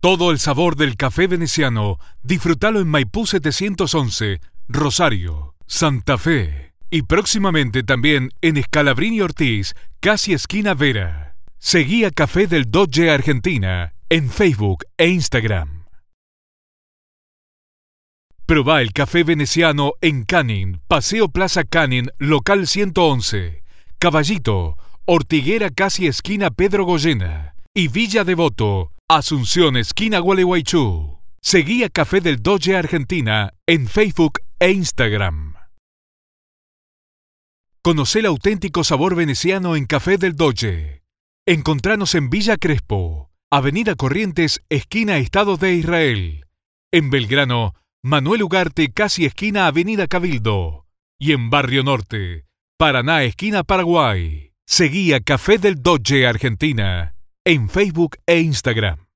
Todo el sabor del café veneciano, disfrútalo en Maipú 711, Rosario, Santa Fe y próximamente también en Escalabrini Ortiz, casi esquina Vera. Seguí a Café del Doge Argentina en Facebook e Instagram. Proba el café veneciano en Canning, Paseo Plaza Canning, local 111, Caballito, Ortiguera casi esquina Pedro Goyena y Villa Devoto, Asunción esquina Gualeguaychú. Seguí a Café del Doge Argentina en Facebook e Instagram. Conoce el auténtico sabor veneciano en Café del Doge. Encontranos en Villa Crespo, Avenida Corrientes, esquina Estado de Israel. En Belgrano, Manuel Ugarte, casi esquina Avenida Cabildo. Y en Barrio Norte, Paraná, esquina Paraguay. Seguí a Café del Doge Argentina en Facebook e Instagram.